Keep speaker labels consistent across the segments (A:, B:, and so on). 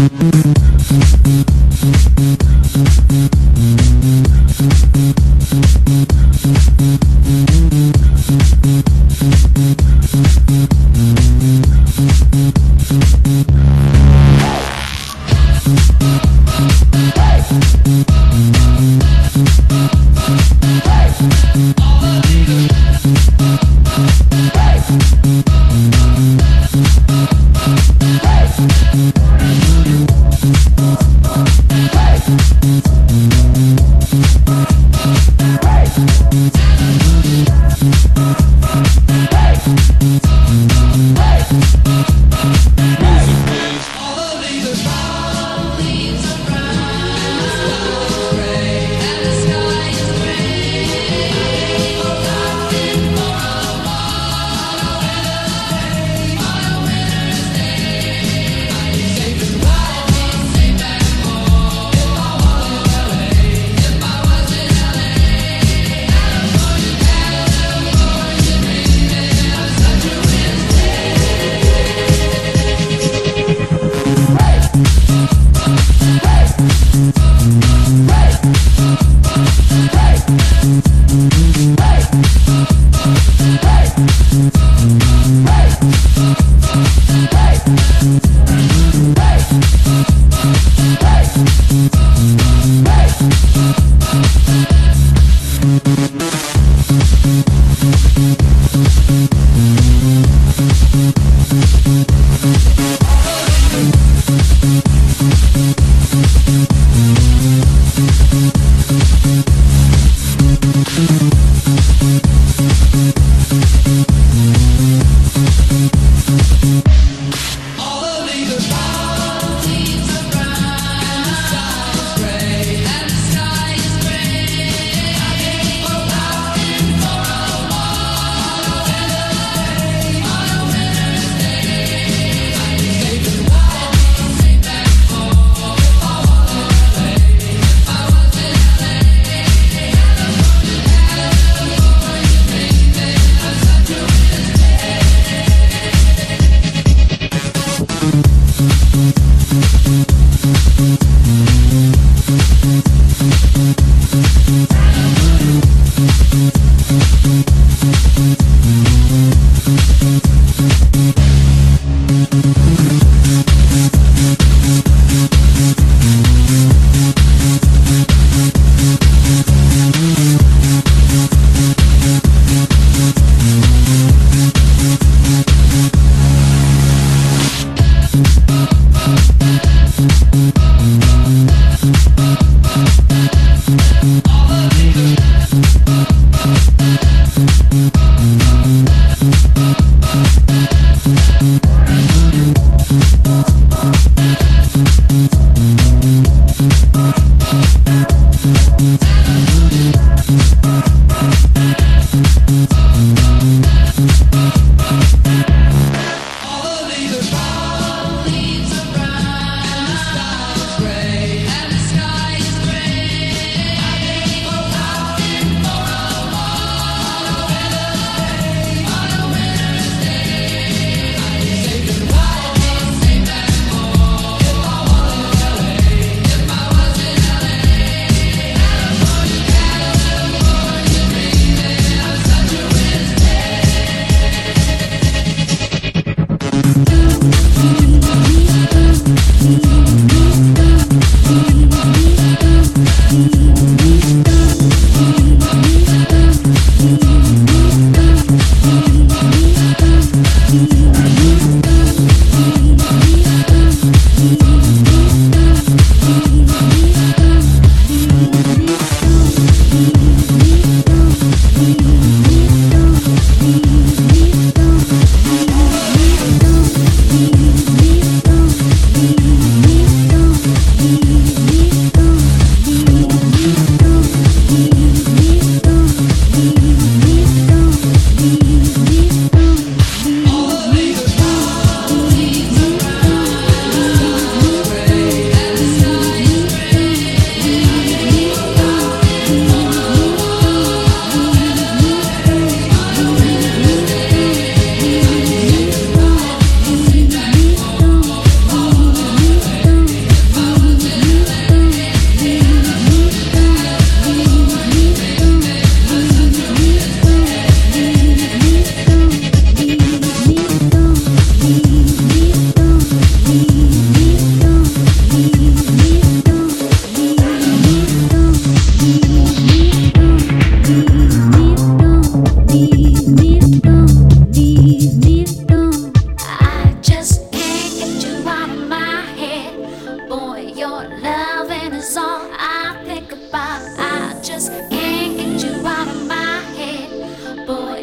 A: Música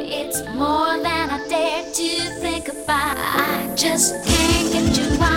A: It's more than I
B: dare to
C: think about. I
D: just can't get you out.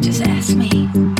D: Just ask me.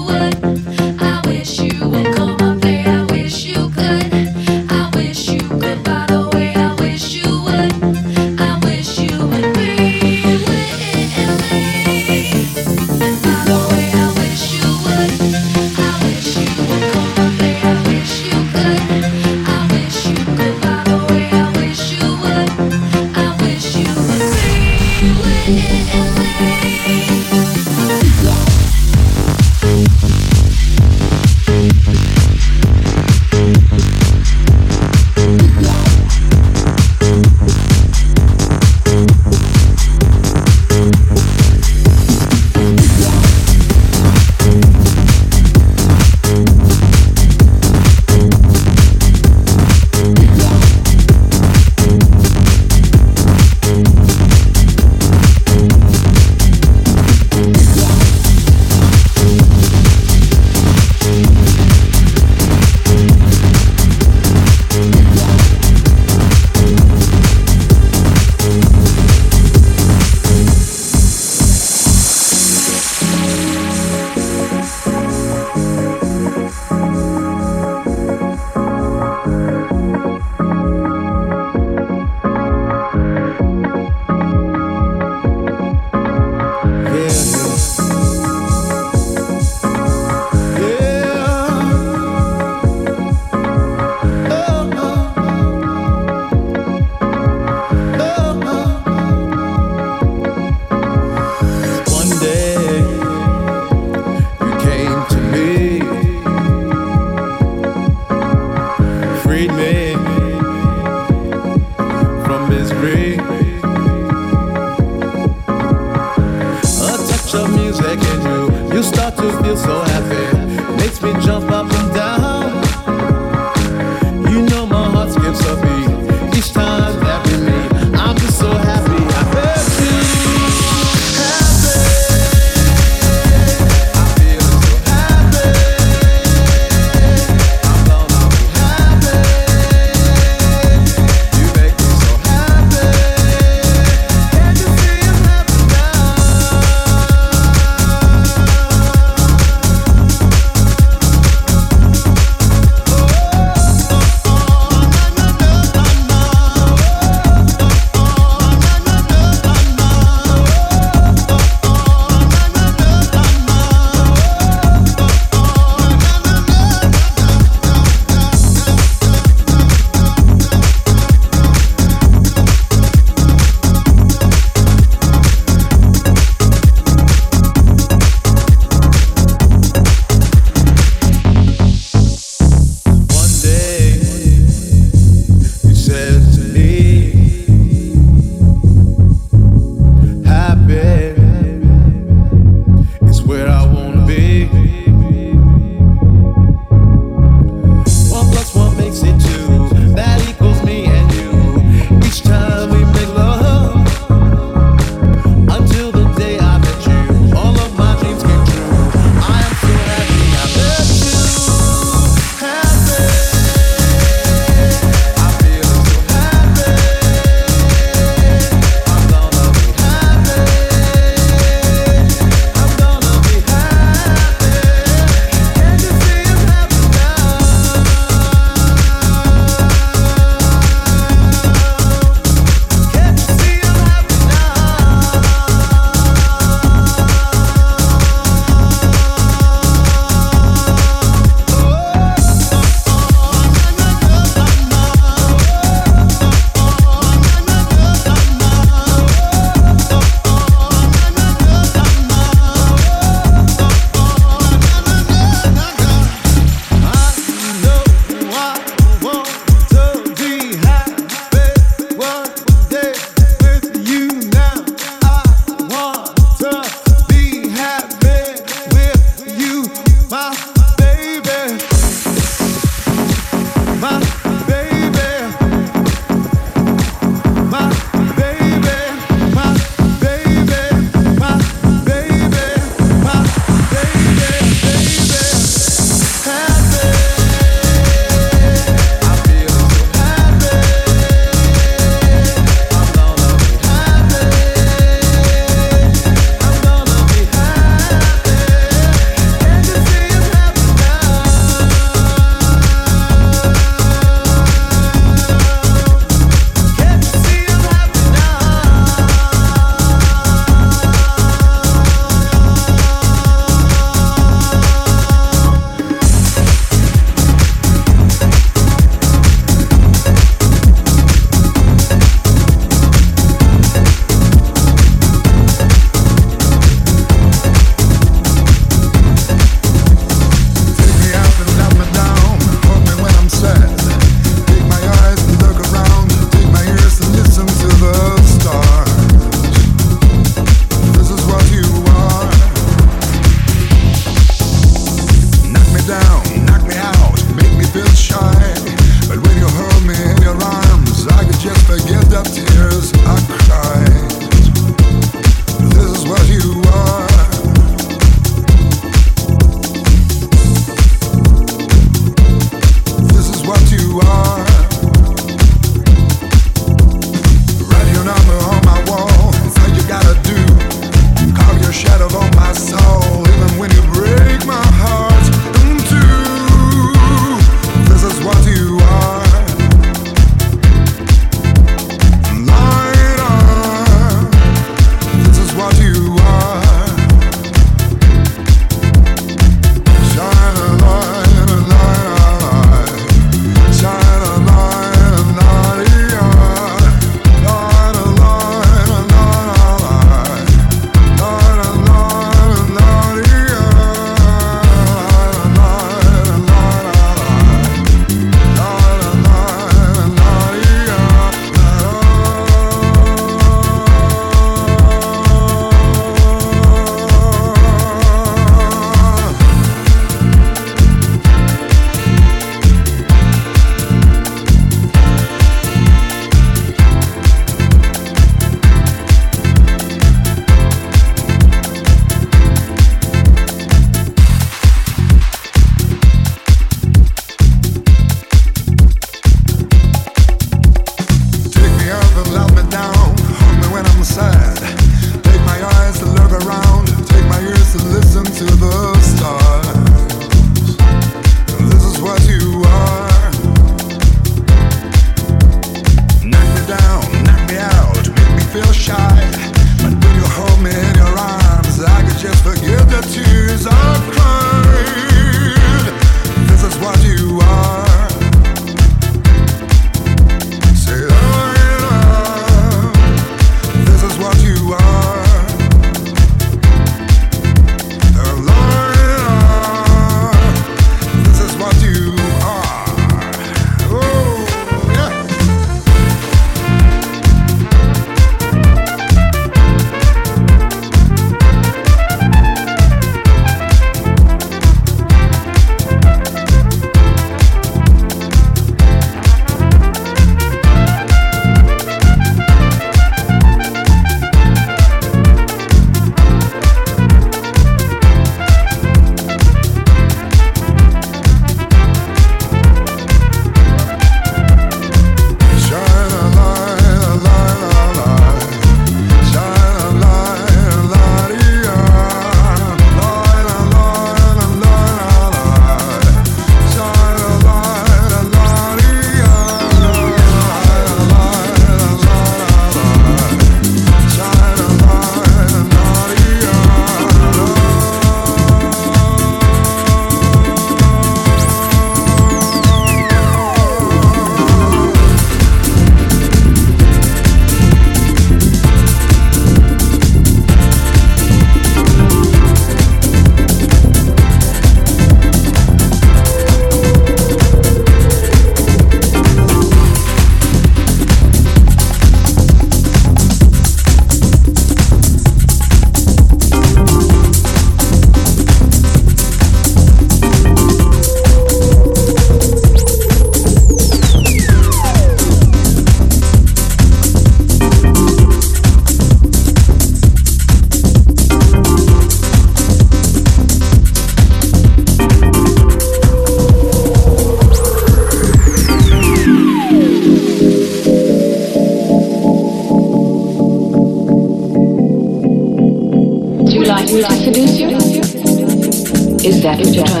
E: Is that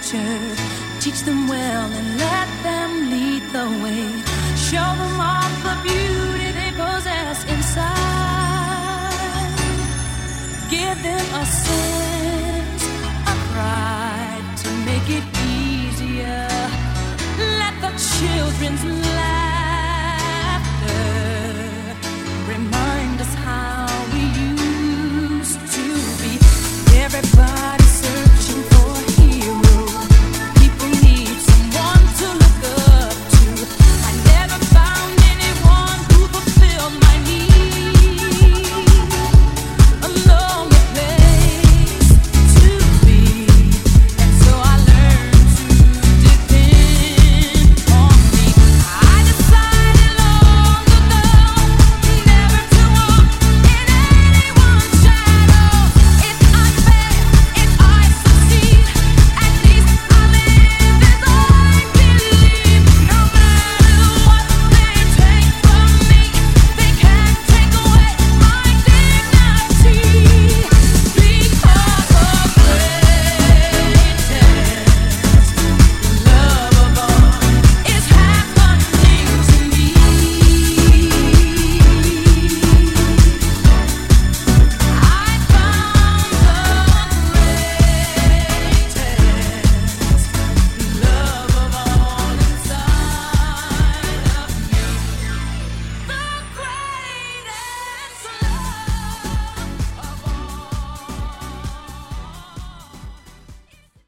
E: future. Teach them well and let them lead the way. Show them all the beauty they possess inside. Give them a sense of pride to make it easier. Let the children's laughter remind us how we used to be. Everybody